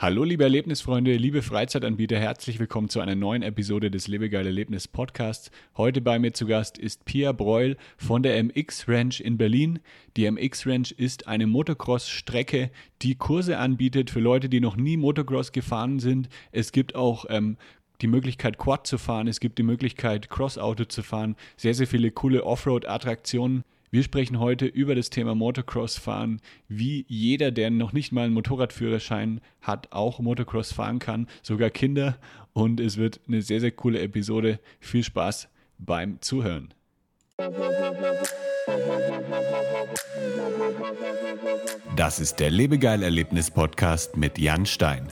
Hallo liebe Erlebnisfreunde, liebe Freizeitanbieter, herzlich willkommen zu einer neuen Episode des Lebegeil Erlebnis Podcasts. Heute bei mir zu Gast ist Pia Breul von der MX Ranch in Berlin. Die MX Ranch ist eine Motocross-Strecke, die Kurse anbietet für Leute, die noch nie Motocross gefahren sind. Es gibt auch ähm, die Möglichkeit, Quad zu fahren, es gibt die Möglichkeit, Cross-Auto zu fahren, sehr, sehr viele coole Offroad-Attraktionen. Wir sprechen heute über das Thema Motocross fahren, wie jeder, der noch nicht mal einen Motorradführerschein hat, auch Motocross fahren kann, sogar Kinder. Und es wird eine sehr, sehr coole Episode. Viel Spaß beim Zuhören. Das ist der Lebegeil-Erlebnis-Podcast mit Jan Stein.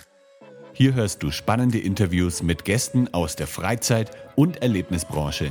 Hier hörst du spannende Interviews mit Gästen aus der Freizeit- und Erlebnisbranche.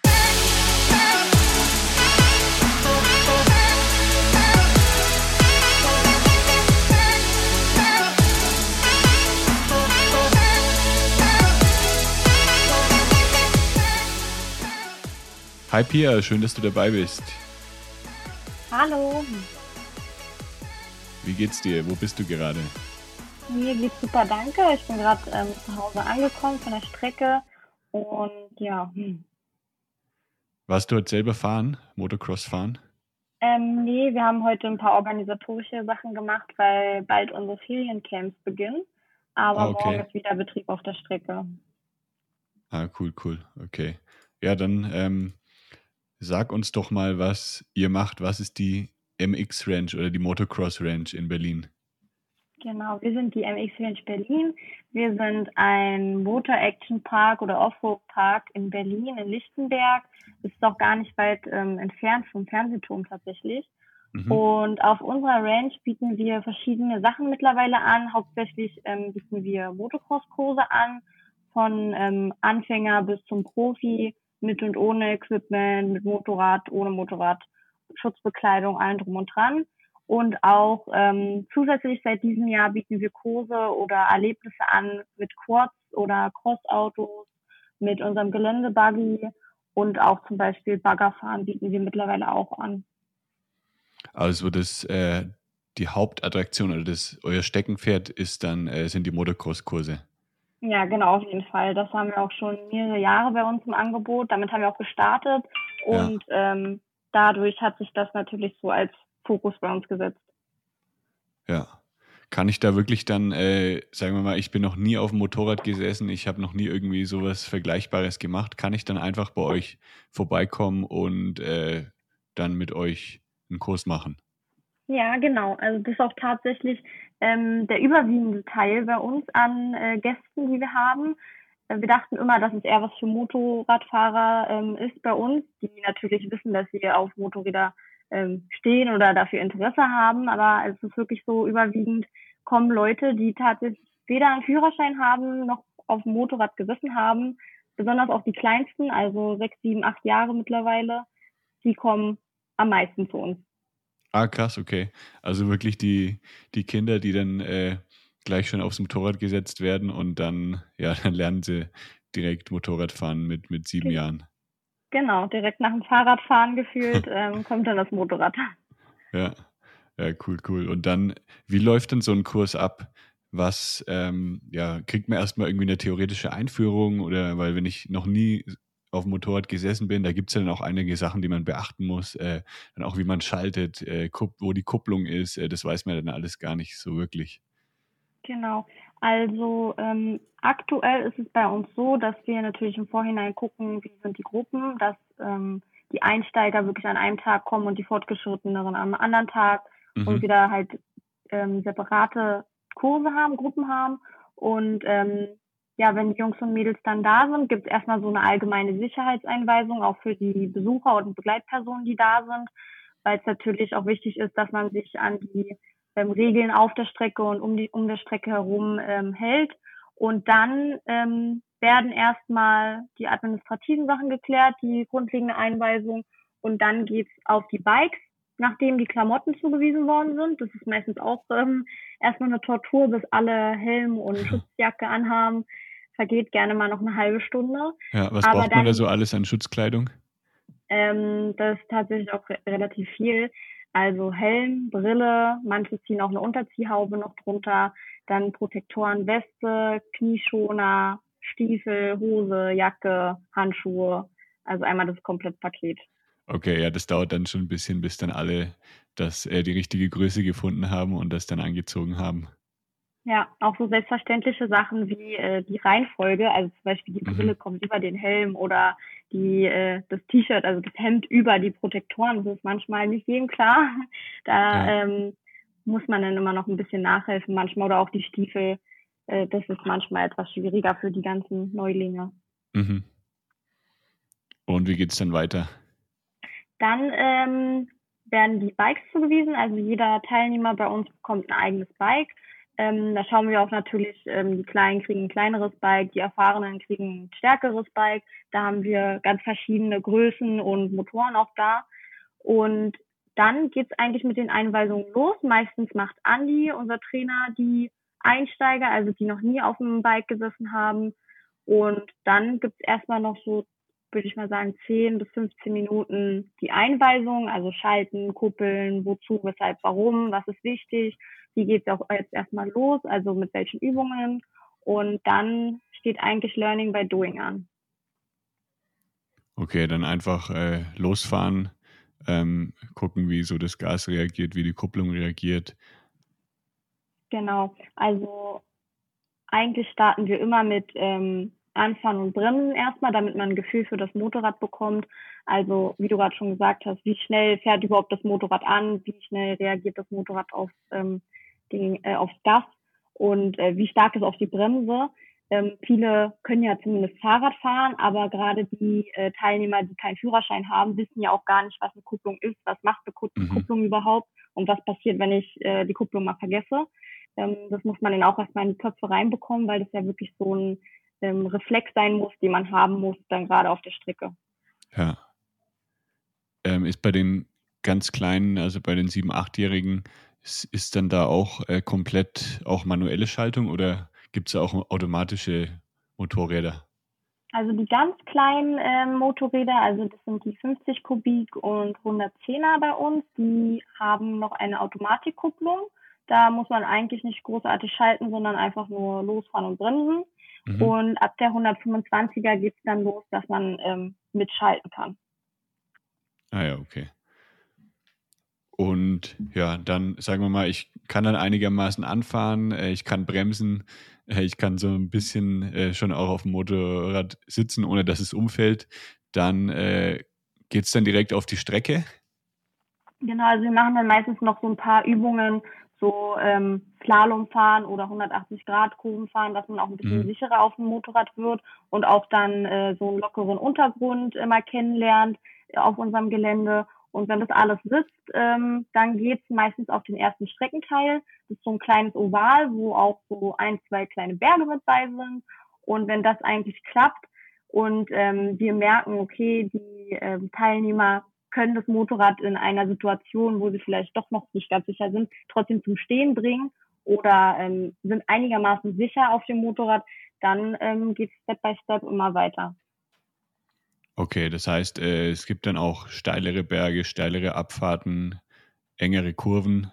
Hi Pia, schön, dass du dabei bist. Hallo. Wie geht's dir? Wo bist du gerade? Mir geht's super, danke. Ich bin gerade ähm, zu Hause angekommen von der Strecke und ja. Hm. Warst du heute selber fahren, Motocross fahren? Ähm, nee, wir haben heute ein paar organisatorische Sachen gemacht, weil bald unsere Feriencamps beginnen. Aber ah, okay. morgen ist wieder Betrieb auf der Strecke. Ah, cool, cool. Okay. Ja, dann ähm, Sag uns doch mal, was ihr macht. Was ist die MX Ranch oder die Motocross Ranch in Berlin? Genau, wir sind die MX Ranch Berlin. Wir sind ein Motor Action Park oder Offroad Park in Berlin, in Lichtenberg. Ist doch gar nicht weit ähm, entfernt vom Fernsehturm tatsächlich. Mhm. Und auf unserer Ranch bieten wir verschiedene Sachen mittlerweile an. Hauptsächlich ähm, bieten wir Motocross-Kurse an, von ähm, Anfänger bis zum Profi mit und ohne Equipment, mit Motorrad, ohne Motorrad, Schutzbekleidung, allen drum und dran. Und auch ähm, zusätzlich seit diesem Jahr bieten wir Kurse oder Erlebnisse an mit Quads oder Crossautos, mit unserem Geländebuggy und auch zum Beispiel Baggerfahren bieten wir mittlerweile auch an. Also das äh, die Hauptattraktion oder das euer Steckenpferd ist dann äh, sind die Motocross-Kurse. Ja, genau, auf jeden Fall. Das haben wir auch schon mehrere Jahre bei uns im Angebot. Damit haben wir auch gestartet und ja. ähm, dadurch hat sich das natürlich so als Fokus bei uns gesetzt. Ja. Kann ich da wirklich dann, äh, sagen wir mal, ich bin noch nie auf dem Motorrad gesessen, ich habe noch nie irgendwie sowas Vergleichbares gemacht. Kann ich dann einfach bei euch vorbeikommen und äh, dann mit euch einen Kurs machen? Ja, genau. Also das ist auch tatsächlich ähm, der überwiegende Teil bei uns an äh, Gästen, die wir haben. Äh, wir dachten immer, dass es eher was für Motorradfahrer ähm, ist bei uns, die natürlich wissen, dass sie auf Motorräder ähm, stehen oder dafür Interesse haben. Aber es ist wirklich so überwiegend kommen Leute, die tatsächlich weder einen Führerschein haben noch auf dem Motorrad gesessen haben. Besonders auch die kleinsten, also sechs, sieben, acht Jahre mittlerweile, die kommen am meisten zu uns. Ah, krass, okay. Also wirklich die, die Kinder, die dann äh, gleich schon aufs Motorrad gesetzt werden und dann, ja, dann lernen sie direkt Motorradfahren mit, mit sieben Ge Jahren. Genau, direkt nach dem Fahrradfahren gefühlt ähm, kommt dann das Motorrad. Ja. ja, cool, cool. Und dann, wie läuft denn so ein Kurs ab? Was, ähm, ja, kriegt man erstmal irgendwie eine theoretische Einführung oder, weil wenn ich noch nie auf dem Motorrad gesessen bin, da gibt es ja dann auch einige Sachen, die man beachten muss. Äh, dann auch, wie man schaltet, äh, wo die Kupplung ist, äh, das weiß man dann alles gar nicht so wirklich. Genau. Also ähm, aktuell ist es bei uns so, dass wir natürlich im Vorhinein gucken, wie sind die Gruppen, dass ähm, die Einsteiger wirklich an einem Tag kommen und die Fortgeschritteneren am anderen Tag mhm. und wieder halt ähm, separate Kurse haben, Gruppen haben. Und ähm, ja, wenn die Jungs und Mädels dann da sind, gibt es erstmal so eine allgemeine Sicherheitseinweisung, auch für die Besucher und Begleitpersonen, die da sind, weil es natürlich auch wichtig ist, dass man sich an die ähm, Regeln auf der Strecke und um die um der Strecke herum ähm, hält. Und dann ähm, werden erstmal die administrativen Sachen geklärt, die grundlegende Einweisung. Und dann geht's auf die Bikes. nachdem die Klamotten zugewiesen worden sind. Das ist meistens auch ähm, erstmal eine Tortur, bis alle Helm und Schutzjacke anhaben. Vergeht gerne mal noch eine halbe Stunde. Ja, was Aber braucht man da so alles an Schutzkleidung? Ähm, das ist tatsächlich auch re relativ viel. Also Helm, Brille, manche ziehen auch eine Unterziehhaube noch drunter, dann Protektoren, Weste, Knieschoner, Stiefel, Hose, Jacke, Handschuhe. Also einmal das Komplettpaket. Okay, ja, das dauert dann schon ein bisschen, bis dann alle das, äh, die richtige Größe gefunden haben und das dann angezogen haben. Ja, auch so selbstverständliche Sachen wie äh, die Reihenfolge, also zum Beispiel die Brille mhm. kommt über den Helm oder die, äh, das T-Shirt, also das Hemd über die Protektoren, das ist manchmal nicht jedem klar. Da ja. ähm, muss man dann immer noch ein bisschen nachhelfen manchmal oder auch die Stiefel. Äh, das ist manchmal etwas schwieriger für die ganzen Neulinge. Mhm. Und wie geht es dann weiter? Dann ähm, werden die Bikes zugewiesen. Also jeder Teilnehmer bei uns bekommt ein eigenes Bike. Ähm, da schauen wir auch natürlich, ähm, die Kleinen kriegen ein kleineres Bike, die Erfahrenen kriegen ein stärkeres Bike. Da haben wir ganz verschiedene Größen und Motoren auch da. Und dann geht's eigentlich mit den Einweisungen los. Meistens macht Andi, unser Trainer, die Einsteiger, also die noch nie auf dem Bike gesessen haben. Und dann gibt's erstmal noch so würde ich mal sagen, 10 bis 15 Minuten die Einweisung, also schalten, kuppeln, wozu, weshalb, warum, was ist wichtig, wie geht es auch jetzt erstmal los, also mit welchen Übungen. Und dann steht eigentlich Learning by Doing an. Okay, dann einfach äh, losfahren, ähm, gucken, wie so das Gas reagiert, wie die Kupplung reagiert. Genau, also eigentlich starten wir immer mit ähm, Anfahren und Bremsen erstmal, damit man ein Gefühl für das Motorrad bekommt. Also, wie du gerade schon gesagt hast, wie schnell fährt überhaupt das Motorrad an, wie schnell reagiert das Motorrad auf, ähm, den, äh, aufs Gas und äh, wie stark ist auf die Bremse. Ähm, viele können ja zumindest Fahrrad fahren, aber gerade die äh, Teilnehmer, die keinen Führerschein haben, wissen ja auch gar nicht, was eine Kupplung ist, was macht eine mhm. Kupplung überhaupt und was passiert, wenn ich äh, die Kupplung mal vergesse. Ähm, das muss man dann auch erstmal in die Köpfe reinbekommen, weil das ja wirklich so ein ähm, Reflex sein muss, den man haben muss, dann gerade auf der Strecke. Ja. Ähm, ist bei den ganz Kleinen, also bei den sieben-, achtjährigen, ist, ist dann da auch äh, komplett auch manuelle Schaltung oder gibt es auch automatische Motorräder? Also die ganz kleinen äh, Motorräder, also das sind die 50 Kubik und 110er bei uns, die haben noch eine Automatikkupplung. Da muss man eigentlich nicht großartig schalten, sondern einfach nur losfahren und bremsen. Mhm. Und ab der 125er geht es dann los, dass man ähm, mitschalten kann. Ah ja, okay. Und ja, dann sagen wir mal, ich kann dann einigermaßen anfahren, äh, ich kann bremsen, äh, ich kann so ein bisschen äh, schon auch auf dem Motorrad sitzen, ohne dass es umfällt. Dann äh, geht es dann direkt auf die Strecke. Genau, also wir machen dann meistens noch so ein paar Übungen, so ähm, Slalom fahren oder 180 Grad Kurven fahren, dass man auch ein bisschen mhm. sicherer auf dem Motorrad wird und auch dann äh, so einen lockeren Untergrund immer kennenlernt auf unserem Gelände. Und wenn das alles sitzt, ähm, dann geht's meistens auf den ersten Streckenteil. Das ist so ein kleines Oval, wo auch so ein, zwei kleine Berge mit bei sind. Und wenn das eigentlich klappt und ähm, wir merken, okay, die ähm, Teilnehmer können das Motorrad in einer Situation, wo sie vielleicht doch noch nicht ganz sicher sind, trotzdem zum Stehen bringen oder ähm, sind einigermaßen sicher auf dem Motorrad, dann ähm, geht es Step by Step immer weiter. Okay, das heißt, äh, es gibt dann auch steilere Berge, steilere Abfahrten, engere Kurven.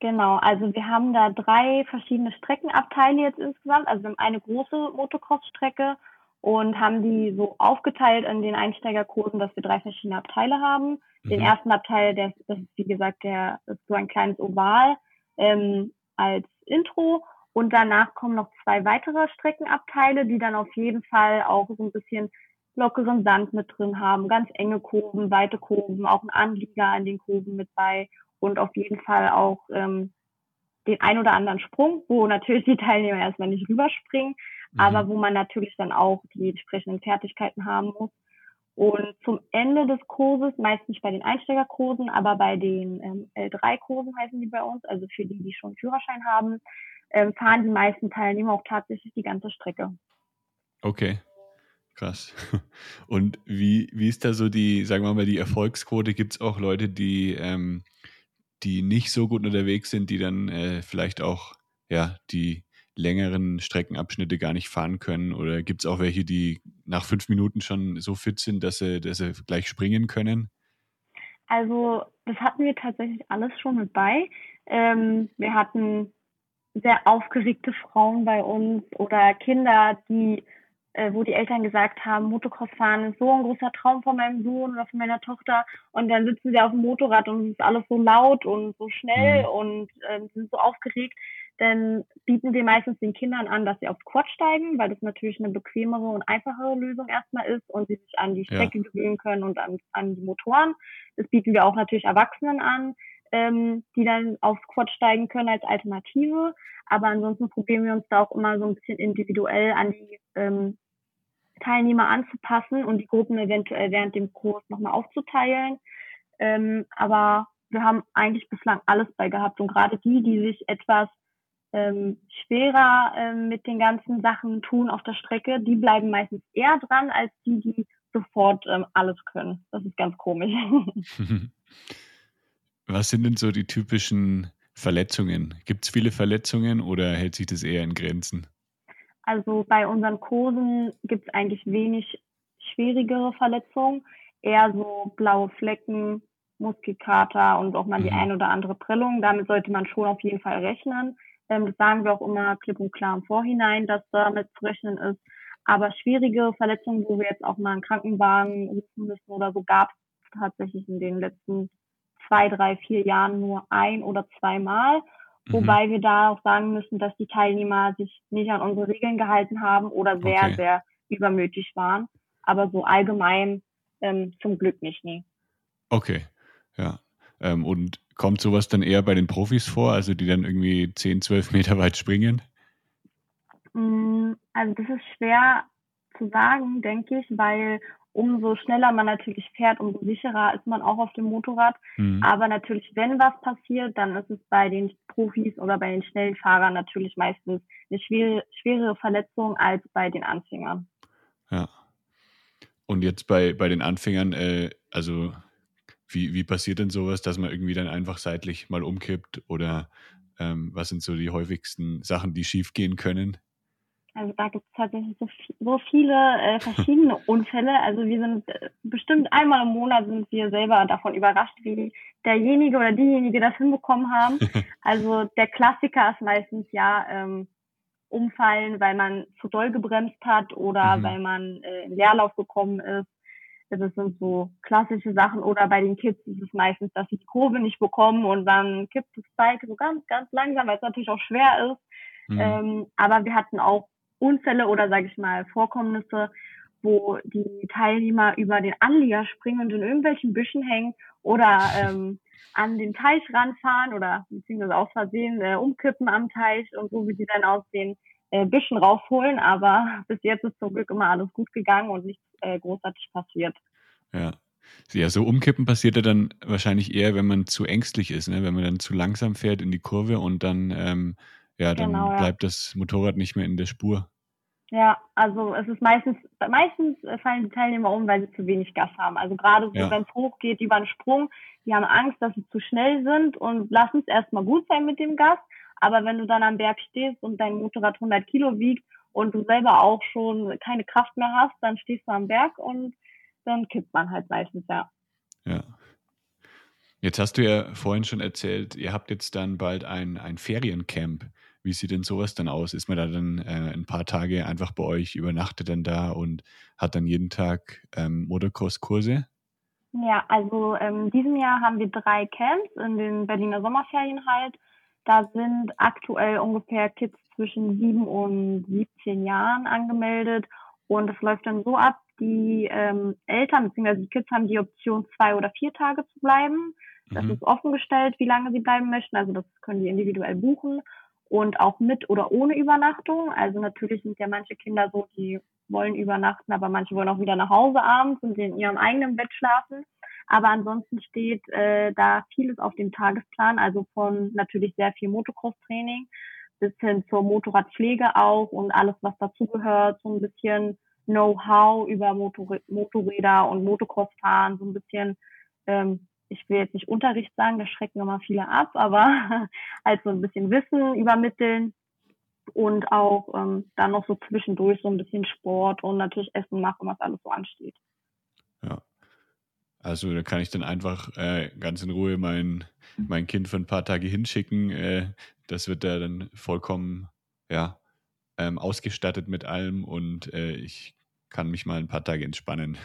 Genau, also wir haben da drei verschiedene Streckenabteile jetzt insgesamt. Also wir haben eine große Motocross-Strecke und haben die so aufgeteilt in den Einsteigerkursen, dass wir drei verschiedene Abteile haben. Mhm. Den ersten Abteil, der, das ist wie gesagt der ist so ein kleines Oval ähm, als Intro und danach kommen noch zwei weitere Streckenabteile, die dann auf jeden Fall auch so ein bisschen lockeren Sand mit drin haben, ganz enge Kurven, weite Kurven, auch ein Anlieger in den Kurven mit bei und auf jeden Fall auch ähm, den ein oder anderen Sprung, wo natürlich die Teilnehmer erstmal nicht rüberspringen, mhm. aber wo man natürlich dann auch die entsprechenden Fertigkeiten haben muss. Und zum Ende des Kurses, meistens bei den Einsteigerkursen, aber bei den ähm, L3-Kursen heißen die bei uns, also für die, die schon Führerschein haben, ähm, fahren die meisten Teilnehmer auch tatsächlich die ganze Strecke. Okay. Krass. Und wie, wie ist da so die, sagen wir mal, die Erfolgsquote? Gibt es auch Leute, die ähm, die nicht so gut unterwegs sind, die dann äh, vielleicht auch ja die längeren Streckenabschnitte gar nicht fahren können? Oder gibt es auch welche, die nach fünf Minuten schon so fit sind, dass sie, dass sie gleich springen können? Also das hatten wir tatsächlich alles schon mit bei. Ähm, wir hatten sehr aufgeregte Frauen bei uns oder Kinder, die, äh, wo die Eltern gesagt haben, Motocross fahren ist so ein großer Traum von meinem Sohn oder von meiner Tochter. Und dann sitzen sie auf dem Motorrad und es ist alles so laut und so schnell mhm. und äh, sind so aufgeregt dann bieten wir meistens den Kindern an, dass sie aufs Quad steigen, weil das natürlich eine bequemere und einfachere Lösung erstmal ist und sie sich an die Strecke ja. gewöhnen können und an, an die Motoren. Das bieten wir auch natürlich Erwachsenen an, ähm, die dann aufs Quad steigen können als Alternative. Aber ansonsten probieren wir uns da auch immer so ein bisschen individuell an die ähm, Teilnehmer anzupassen und die Gruppen eventuell während dem Kurs nochmal aufzuteilen. Ähm, aber wir haben eigentlich bislang alles bei gehabt und gerade die, die sich etwas ähm, schwerer ähm, mit den ganzen Sachen tun auf der Strecke, die bleiben meistens eher dran als die, die sofort ähm, alles können. Das ist ganz komisch. Was sind denn so die typischen Verletzungen? Gibt es viele Verletzungen oder hält sich das eher in Grenzen? Also bei unseren Kursen gibt es eigentlich wenig schwierigere Verletzungen, eher so blaue Flecken, Muskelkater und auch mal mhm. die ein oder andere Prellung. Damit sollte man schon auf jeden Fall rechnen. Ähm, das sagen wir auch immer klipp und klar im Vorhinein, dass damit zu rechnen ist. Aber schwierige Verletzungen, wo wir jetzt auch mal einen Krankenwagen rufen müssen oder so, gab es tatsächlich in den letzten zwei, drei, vier Jahren nur ein oder zweimal. Mhm. Wobei wir da auch sagen müssen, dass die Teilnehmer sich nicht an unsere Regeln gehalten haben oder sehr, okay. sehr übermütig waren. Aber so allgemein ähm, zum Glück nicht, nie. Okay, ja. Ähm, und kommt sowas dann eher bei den Profis vor, also die dann irgendwie 10, 12 Meter weit springen? Mm, also das ist schwer zu sagen, denke ich, weil umso schneller man natürlich fährt, umso sicherer ist man auch auf dem Motorrad. Mhm. Aber natürlich, wenn was passiert, dann ist es bei den Profis oder bei den schnellen Fahrern natürlich meistens eine schwere, schwere Verletzung als bei den Anfängern. Ja. Und jetzt bei, bei den Anfängern, äh, also wie, wie passiert denn sowas, dass man irgendwie dann einfach seitlich mal umkippt oder ähm, was sind so die häufigsten Sachen, die schiefgehen können? Also da gibt es tatsächlich so, so viele äh, verschiedene Unfälle. Also wir sind äh, bestimmt einmal im Monat sind wir selber davon überrascht, wie derjenige oder diejenige das hinbekommen haben. Also der Klassiker ist meistens ja ähm, umfallen, weil man zu doll gebremst hat oder mhm. weil man äh, in Leerlauf gekommen ist das sind so klassische Sachen. Oder bei den Kids ist es meistens, dass sie die Kurve nicht bekommen und dann kippt das Bike so ganz, ganz langsam, weil es natürlich auch schwer ist. Mhm. Ähm, aber wir hatten auch Unfälle oder sage ich mal Vorkommnisse, wo die Teilnehmer über den Anlieger springen und in irgendwelchen Büschen hängen oder ähm, an den Teich ranfahren oder beziehungsweise aus Versehen äh, umkippen am Teich und so wie sie dann aus den äh, Büschen rausholen. Aber bis jetzt ist zum Glück immer alles gut gegangen und nichts äh, großartig passiert. Ja. Ja, so umkippen passiert ja dann wahrscheinlich eher, wenn man zu ängstlich ist, ne? wenn man dann zu langsam fährt in die Kurve und dann, ähm, ja, dann genau, bleibt ja. das Motorrad nicht mehr in der Spur. Ja, also es ist meistens, meistens fallen die Teilnehmer um, weil sie zu wenig Gas haben. Also gerade so, ja. wenn es hochgeht über einen Sprung, die haben Angst, dass sie zu schnell sind und lassen es erstmal gut sein mit dem Gas. Aber wenn du dann am Berg stehst und dein Motorrad 100 Kilo wiegt und du selber auch schon keine Kraft mehr hast, dann stehst du am Berg und dann kippt man halt meistens, ja. Ja. Jetzt hast du ja vorhin schon erzählt, ihr habt jetzt dann bald ein, ein Feriencamp. Wie sieht denn sowas dann aus? Ist man da dann äh, ein paar Tage einfach bei euch, übernachtet dann da und hat dann jeden Tag ähm, Motocross-Kurse? Ja, also ähm, in diesem Jahr haben wir drei Camps in den Berliner Sommerferien halt. Da sind aktuell ungefähr Kids zwischen sieben und 17 Jahren angemeldet. Und es läuft dann so ab, die ähm, Eltern bzw. die Kids haben die Option, zwei oder vier Tage zu bleiben. Das mhm. ist offen gestellt, wie lange sie bleiben möchten. Also das können die individuell buchen und auch mit oder ohne Übernachtung. Also natürlich sind ja manche Kinder so, die wollen übernachten, aber manche wollen auch wieder nach Hause abends und in ihrem eigenen Bett schlafen. Aber ansonsten steht äh, da vieles auf dem Tagesplan, also von natürlich sehr viel Motocross-Training bis hin zur Motorradpflege auch und alles, was dazugehört, so ein bisschen Know-how über Motor Motorräder und Motocross fahren, so ein bisschen ähm, ich will jetzt nicht Unterricht sagen, da schrecken immer viele ab, aber halt so ein bisschen Wissen übermitteln und auch ähm, dann noch so zwischendurch so ein bisschen Sport und natürlich Essen machen, was alles so ansteht. Also da kann ich dann einfach äh, ganz in Ruhe mein, mein Kind für ein paar Tage hinschicken. Äh, das wird da dann vollkommen ja, ähm, ausgestattet mit allem und äh, ich kann mich mal ein paar Tage entspannen.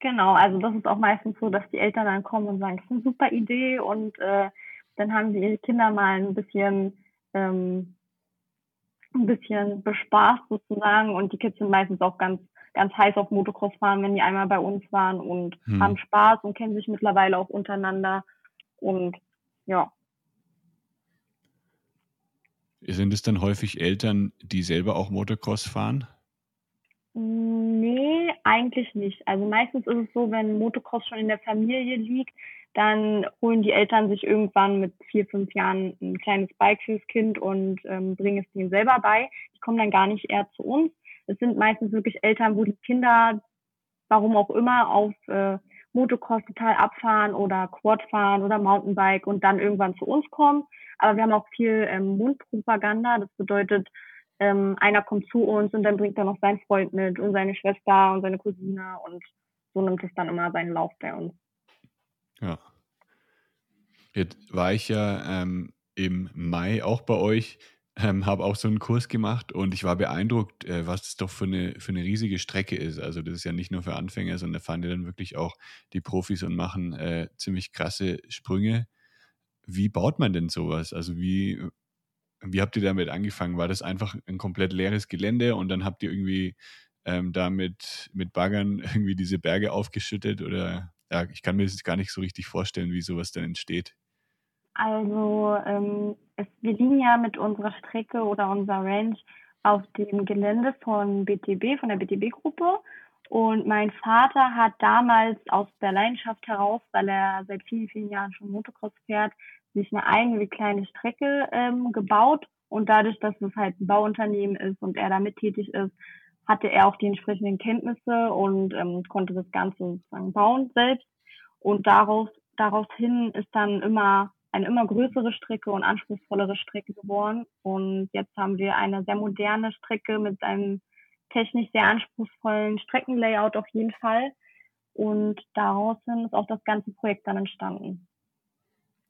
Genau, also das ist auch meistens so, dass die Eltern dann kommen und sagen, das ist eine super Idee und äh, dann haben sie ihre Kinder mal ein bisschen ähm, ein bisschen bespaßt sozusagen und die Kids sind meistens auch ganz ganz heiß auf Motocross fahren, wenn die einmal bei uns waren und hm. haben Spaß und kennen sich mittlerweile auch untereinander und ja. Sind es dann häufig Eltern, die selber auch Motocross fahren? Nee, eigentlich nicht. Also meistens ist es so, wenn Motocross schon in der Familie liegt, dann holen die Eltern sich irgendwann mit vier, fünf Jahren ein kleines Bike fürs Kind und ähm, bringen es denen selber bei. Die kommen dann gar nicht eher zu uns. Es sind meistens wirklich Eltern, wo die Kinder, warum auch immer, auf äh, Motocross total abfahren oder Quad fahren oder Mountainbike und dann irgendwann zu uns kommen. Aber wir haben auch viel ähm, Mundpropaganda. Das bedeutet, ähm, einer kommt zu uns und dann bringt er noch seinen Freund mit und seine Schwester und seine Cousine und so nimmt es dann immer seinen Lauf bei uns. Ja. Jetzt war ich ja ähm, im Mai auch bei euch, ähm, habe auch so einen Kurs gemacht und ich war beeindruckt, äh, was das doch für eine, für eine riesige Strecke ist. Also das ist ja nicht nur für Anfänger, sondern da fahren ja dann wirklich auch die Profis und machen äh, ziemlich krasse Sprünge. Wie baut man denn sowas? Also wie, wie habt ihr damit angefangen? War das einfach ein komplett leeres Gelände und dann habt ihr irgendwie ähm, da mit, Baggern irgendwie diese Berge aufgeschüttet oder ja, ich kann mir das gar nicht so richtig vorstellen, wie sowas denn entsteht. Also ähm, es, wir liegen ja mit unserer Strecke oder unserer Range auf dem Gelände von BTB, von der BTB-Gruppe. Und mein Vater hat damals aus der Leidenschaft heraus, weil er seit vielen, vielen Jahren schon Motocross fährt, sich eine eigene kleine Strecke ähm, gebaut. Und dadurch, dass es halt ein Bauunternehmen ist und er damit tätig ist, hatte er auch die entsprechenden Kenntnisse und ähm, konnte das Ganze sozusagen bauen selbst. Und daraus, daraus hin ist dann immer eine immer größere Strecke und anspruchsvollere Strecke geworden. Und jetzt haben wir eine sehr moderne Strecke mit einem technisch sehr anspruchsvollen Streckenlayout auf jeden Fall. Und daraus ist auch das ganze Projekt dann entstanden.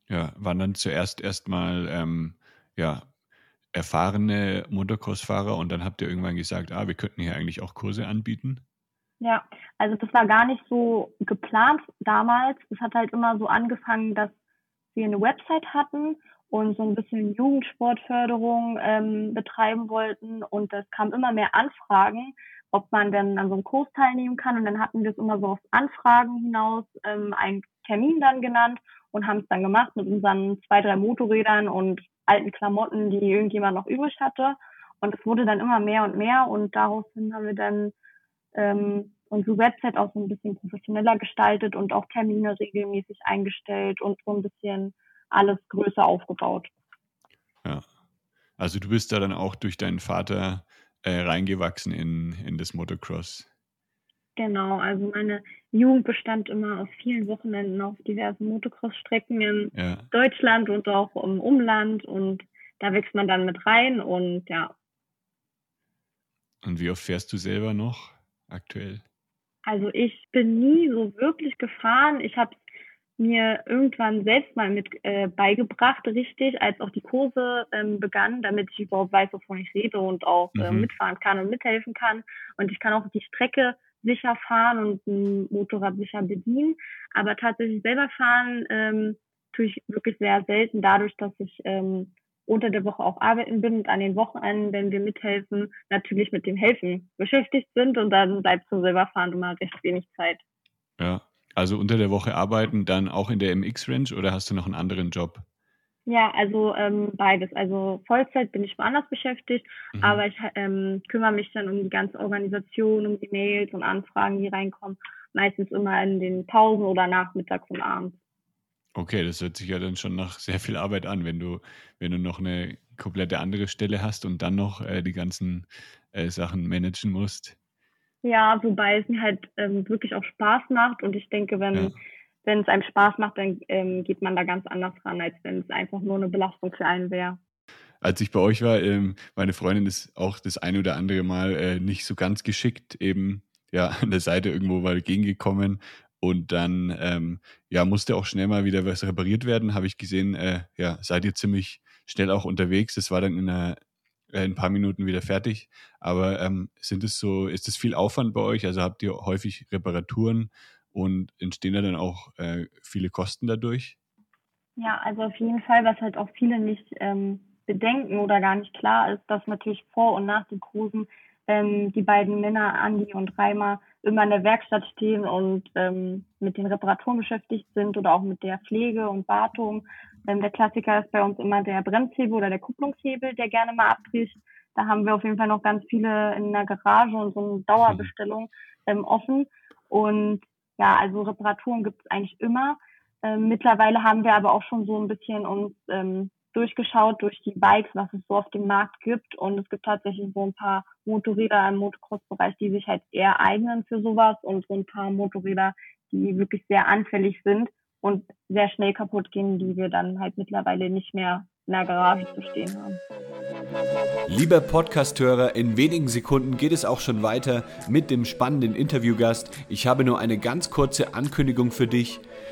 Ja, waren dann zuerst erstmal ähm, ja, erfahrene Motocross-Fahrer und dann habt ihr irgendwann gesagt, ah, wir könnten hier eigentlich auch Kurse anbieten? Ja, also das war gar nicht so geplant damals. Es hat halt immer so angefangen, dass wir eine Website hatten und so ein bisschen Jugendsportförderung ähm, betreiben wollten. Und es kamen immer mehr Anfragen, ob man denn an so einem Kurs teilnehmen kann. Und dann hatten wir es immer so auf Anfragen hinaus ähm, einen Termin dann genannt und haben es dann gemacht mit unseren zwei, drei Motorrädern und alten Klamotten, die irgendjemand noch übrig hatte. Und es wurde dann immer mehr und mehr. Und daraus haben wir dann ähm, unsere Website auch so ein bisschen professioneller gestaltet und auch Termine regelmäßig eingestellt und so ein bisschen alles größer aufgebaut. Ja. Also du bist da dann auch durch deinen Vater äh, reingewachsen in, in das Motocross. Genau, also meine Jugend bestand immer aus vielen Wochenenden auf diversen Motocross-Strecken in ja. Deutschland und auch im Umland und da wächst man dann mit rein und ja. Und wie oft fährst du selber noch aktuell? Also ich bin nie so wirklich gefahren. Ich habe mir irgendwann selbst mal mit äh, beigebracht, richtig, als auch die Kurse ähm, begannen, damit ich überhaupt weiß, wovon ich rede und auch äh, mhm. mitfahren kann und mithelfen kann. Und ich kann auch die Strecke sicher fahren und ein Motorrad sicher bedienen. Aber tatsächlich selber fahren ähm, tue ich wirklich sehr selten, dadurch, dass ich ähm, unter der Woche auch arbeiten bin und an den Wochenenden, wenn wir mithelfen, natürlich mit dem Helfen beschäftigt sind und dann bleibt zum Selberfahren immer recht wenig Zeit. Ja, also unter der Woche arbeiten, dann auch in der MX-Range oder hast du noch einen anderen Job? Ja, also ähm, beides. Also Vollzeit bin ich woanders beschäftigt, mhm. aber ich ähm, kümmere mich dann um die ganze Organisation, um die Mails und Anfragen, die reinkommen. Meistens immer in den Pausen oder nachmittags und abends. Okay, das hört sich ja dann schon nach sehr viel Arbeit an, wenn du, wenn du noch eine komplette andere Stelle hast und dann noch äh, die ganzen äh, Sachen managen musst. Ja, wobei es mir halt ähm, wirklich auch Spaß macht und ich denke, wenn ja wenn es einem Spaß macht, dann ähm, geht man da ganz anders ran, als wenn es einfach nur eine Belastung für einen wäre. Als ich bei euch war, ähm, meine Freundin ist auch das eine oder andere Mal äh, nicht so ganz geschickt eben ja an der Seite irgendwo mal gegengekommen und dann ähm, ja musste auch schnell mal wieder was repariert werden. Habe ich gesehen, äh, ja seid ihr ziemlich schnell auch unterwegs. Das war dann in, einer, äh, in ein paar Minuten wieder fertig. Aber ähm, sind es so, ist es viel Aufwand bei euch? Also habt ihr häufig Reparaturen und entstehen da dann auch äh, viele Kosten dadurch? Ja, also auf jeden Fall, was halt auch viele nicht ähm, bedenken oder gar nicht klar ist, dass natürlich vor und nach den Cruisen ähm, die beiden Männer, Andi und Reimer, immer in der Werkstatt stehen und ähm, mit den Reparaturen beschäftigt sind oder auch mit der Pflege und Wartung. Ähm, der Klassiker ist bei uns immer der Bremshebel oder der Kupplungshebel, der gerne mal abbricht. Da haben wir auf jeden Fall noch ganz viele in der Garage und so eine Dauerbestellung ähm, offen. Und ja, also Reparaturen gibt es eigentlich immer. Ähm, mittlerweile haben wir aber auch schon so ein bisschen uns ähm, durchgeschaut durch die Bikes, was es so auf dem Markt gibt. Und es gibt tatsächlich so ein paar Motorräder im Motocross-Bereich, die sich halt eher eignen für sowas und so ein paar Motorräder, die wirklich sehr anfällig sind und sehr schnell kaputt gehen, die wir dann halt mittlerweile nicht mehr in der Garage zu stehen haben. Lieber Podcasthörer, in wenigen Sekunden geht es auch schon weiter mit dem spannenden Interviewgast. Ich habe nur eine ganz kurze Ankündigung für dich.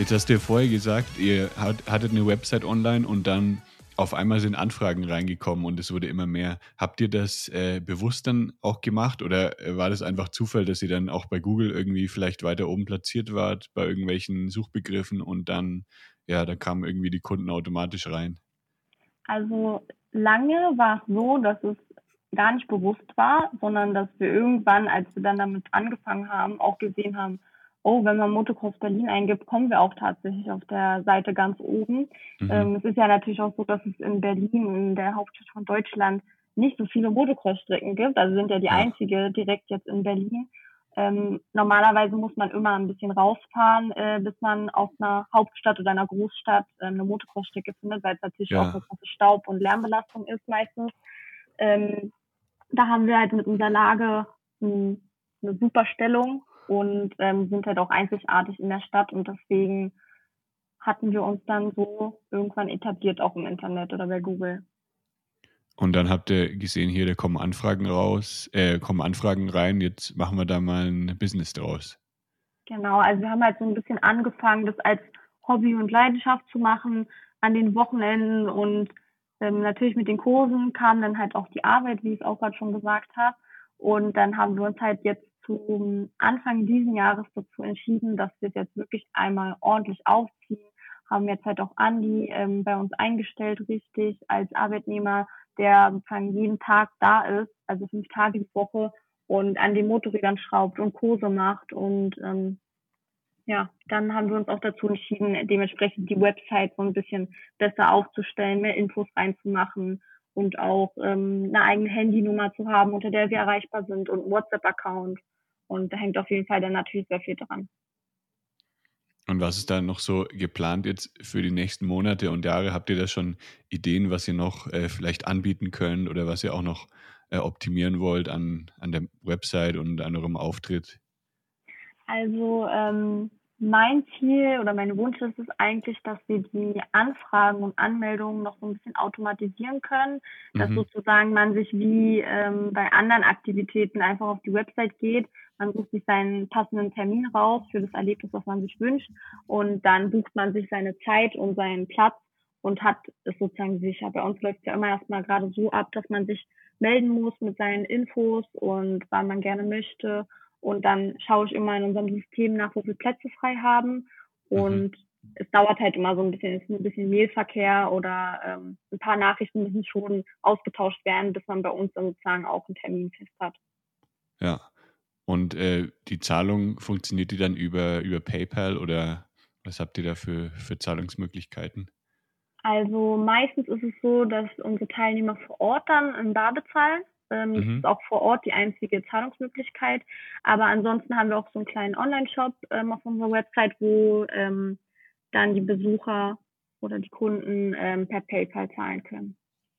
Jetzt hast du ja vorher gesagt, ihr hattet eine Website online und dann auf einmal sind Anfragen reingekommen und es wurde immer mehr. Habt ihr das äh, bewusst dann auch gemacht oder äh, war das einfach Zufall, dass ihr dann auch bei Google irgendwie vielleicht weiter oben platziert wart bei irgendwelchen Suchbegriffen und dann, ja, da kamen irgendwie die Kunden automatisch rein? Also lange war es so, dass es gar nicht bewusst war, sondern dass wir irgendwann, als wir dann damit angefangen haben, auch gesehen haben, oh, wenn man Motocross Berlin eingibt, kommen wir auch tatsächlich auf der Seite ganz oben. Mhm. Ähm, es ist ja natürlich auch so, dass es in Berlin, in der Hauptstadt von Deutschland, nicht so viele Motocross-Strecken gibt. Also sind ja die ja. einzige direkt jetzt in Berlin. Ähm, normalerweise muss man immer ein bisschen rausfahren, äh, bis man auf einer Hauptstadt oder einer Großstadt äh, eine Motocross-Strecke findet, weil es natürlich ja. auch eine große Staub- und Lärmbelastung ist meistens. Ähm, da haben wir halt mit unserer Lage ein, eine super Stellung und ähm, sind halt auch einzigartig in der Stadt und deswegen hatten wir uns dann so irgendwann etabliert, auch im Internet oder bei Google. Und dann habt ihr gesehen, hier, da kommen Anfragen raus, äh, kommen Anfragen rein, jetzt machen wir da mal ein Business draus. Genau, also wir haben halt so ein bisschen angefangen, das als Hobby und Leidenschaft zu machen an den Wochenenden und ähm, natürlich mit den Kursen kam dann halt auch die Arbeit, wie ich es auch gerade schon gesagt habe. Und dann haben wir uns halt jetzt zum Anfang diesen Jahres dazu entschieden, dass wir jetzt wirklich einmal ordentlich aufziehen. Haben jetzt halt auch Andi ähm, bei uns eingestellt, richtig, als Arbeitnehmer, der sozusagen jeden Tag da ist, also fünf Tage die Woche und an den Motorrädern schraubt und Kurse macht. Und ähm, ja, dann haben wir uns auch dazu entschieden, dementsprechend die Website so ein bisschen besser aufzustellen, mehr Infos reinzumachen und auch ähm, eine eigene Handynummer zu haben, unter der wir erreichbar sind und einen WhatsApp-Account. Und da hängt auf jeden Fall dann natürlich sehr viel dran. Und was ist dann noch so geplant jetzt für die nächsten Monate und Jahre? Habt ihr da schon Ideen, was ihr noch äh, vielleicht anbieten könnt oder was ihr auch noch äh, optimieren wollt an, an der Website und an eurem Auftritt? Also ähm, mein Ziel oder mein Wunsch ist es eigentlich, dass wir die Anfragen und Anmeldungen noch so ein bisschen automatisieren können, dass mhm. sozusagen man sich wie ähm, bei anderen Aktivitäten einfach auf die Website geht, man sucht sich seinen passenden Termin raus für das Erlebnis, was man sich wünscht und dann bucht man sich seine Zeit und seinen Platz und hat es sozusagen sicher. Bei uns läuft es ja immer erstmal gerade so ab, dass man sich melden muss mit seinen Infos und wann man gerne möchte und dann schaue ich immer in unserem System nach, wo wir Plätze frei haben. Mhm. Und mhm. es dauert halt immer so ein bisschen, es ist ein bisschen Mailverkehr oder ähm, ein paar Nachrichten müssen schon ausgetauscht werden, bis man bei uns dann sozusagen auch einen Termin fest hat. Ja. Und äh, die Zahlung funktioniert die dann über, über PayPal oder was habt ihr da für, für Zahlungsmöglichkeiten? Also meistens ist es so, dass unsere Teilnehmer vor Ort dann in Bar bezahlen. Ähm, Das Mhm. ist auch vor Ort die einzige Zahlungsmöglichkeit. Aber ansonsten haben wir auch so einen kleinen Online-Shop ähm, auf unserer Website, wo ähm, dann die Besucher oder die Kunden ähm, per PayPal zahlen können.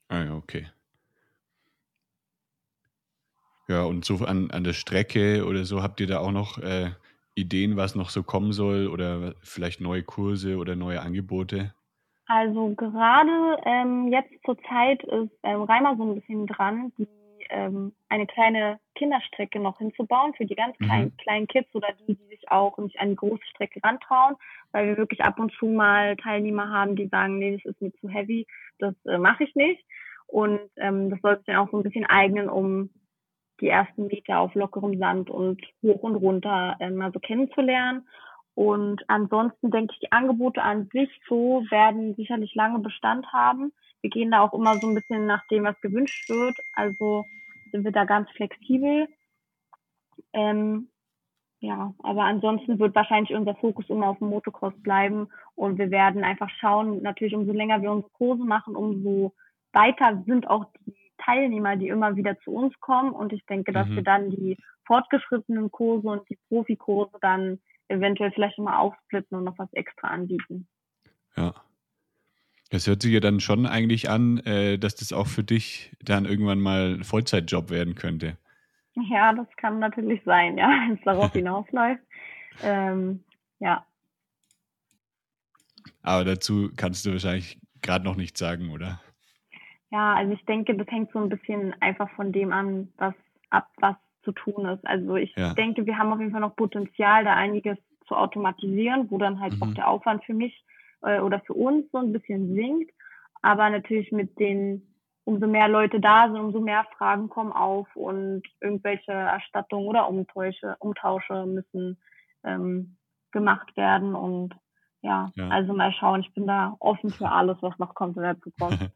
Ah ja, okay. Ja, und so an, an der Strecke oder so habt ihr da auch noch äh, Ideen, was noch so kommen soll oder vielleicht neue Kurse oder neue Angebote? Also gerade ähm, jetzt zur Zeit ist ähm, Reimer so ein bisschen dran, die ähm, eine kleine Kinderstrecke noch hinzubauen für die ganz Mhm. kleinen, kleinen Kids oder die, die sich auch nicht an die große Strecke rantrauen, weil wir wirklich ab und zu mal Teilnehmer haben, die sagen, nee, das ist mir zu heavy, das äh, mache ich nicht. Und ähm, das soll sich dann auch so ein bisschen eignen, um die ersten Meter auf lockerem Sand und hoch und runter ähm, mal so kennenzulernen. Und ansonsten denke ich, die Angebote an sich so werden sicherlich lange Bestand haben. Wir gehen da auch immer so ein bisschen nach dem, was gewünscht wird. Also sind wir da ganz flexibel. Ähm, ja, aber ansonsten wird wahrscheinlich unser Fokus immer auf dem Motocross bleiben und wir werden einfach schauen, natürlich umso länger wir unsere Kurse machen, umso weiter sind auch die Teilnehmer, die immer wieder zu uns kommen und ich denke, dass Mhm. wir dann die fortgeschrittenen Kurse und die Profikurse dann eventuell vielleicht nochmal aufsplitten und noch was extra anbieten. Ja. Das hört sich ja dann schon eigentlich an, äh, dass das auch für dich dann irgendwann mal ein Vollzeitjob werden könnte. Ja, das kann natürlich sein, ja, wenn es darauf hinausläuft. Ähm, ja, Aber dazu kannst du wahrscheinlich gerade noch nichts sagen, oder? Ja, also ich denke, das hängt so ein bisschen einfach von dem an, was ab was zu tun ist. Also ich Ja. denke, wir haben auf jeden Fall noch Potenzial, da einiges zu automatisieren, wo dann halt Mhm. auch der Aufwand für mich äh, oder für uns so ein bisschen sinkt. Aber natürlich mit den, umso mehr Leute da sind, umso mehr Fragen kommen auf und irgendwelche Erstattungen oder Umtausche, Umtausche müssen ähm, gemacht werden. Und ja, Ja. also mal schauen, ich bin da offen für alles, was noch kommt in der Zukunft.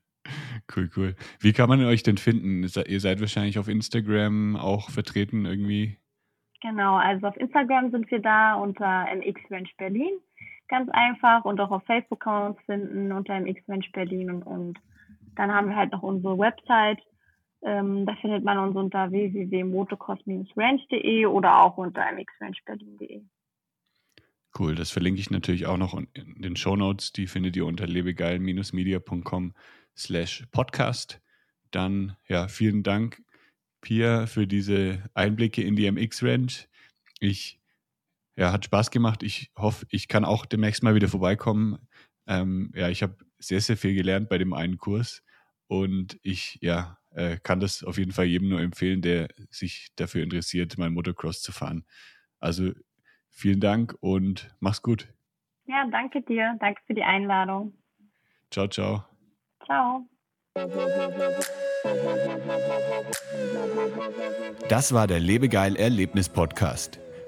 Cool, cool. Wie kann man euch denn finden? Ihr seid wahrscheinlich auf Instagram auch vertreten irgendwie. Genau, also auf Instagram sind wir da unter MX Ranch Berlin, ganz einfach. Und auch auf Facebook kann man uns finden unter MX Ranch Berlin. Und, und dann haben wir halt noch unsere Website. Ähm, da findet man uns unter www.motocross-ranch.de oder auch unter mxranchberlin.de. Cool, das verlinke ich natürlich auch noch in den Shownotes. Die findet ihr unter lebegeil-media.com slash podcast. Dann, ja, vielen Dank, Pia, für diese Einblicke in die MX-Ranch. Ich, ja, hat Spaß gemacht. Ich hoffe, ich kann auch demnächst mal wieder vorbeikommen. Ähm, ja, ich habe sehr, sehr viel gelernt bei dem einen Kurs und ich, ja, äh, kann das auf jeden Fall jedem nur empfehlen, der sich dafür interessiert, mal Motocross zu fahren. Also vielen Dank und mach's gut. Ja, danke dir. Danke für die Einladung. Ciao, ciao. Ciao. Das war der Lebegeil Erlebnis Podcast.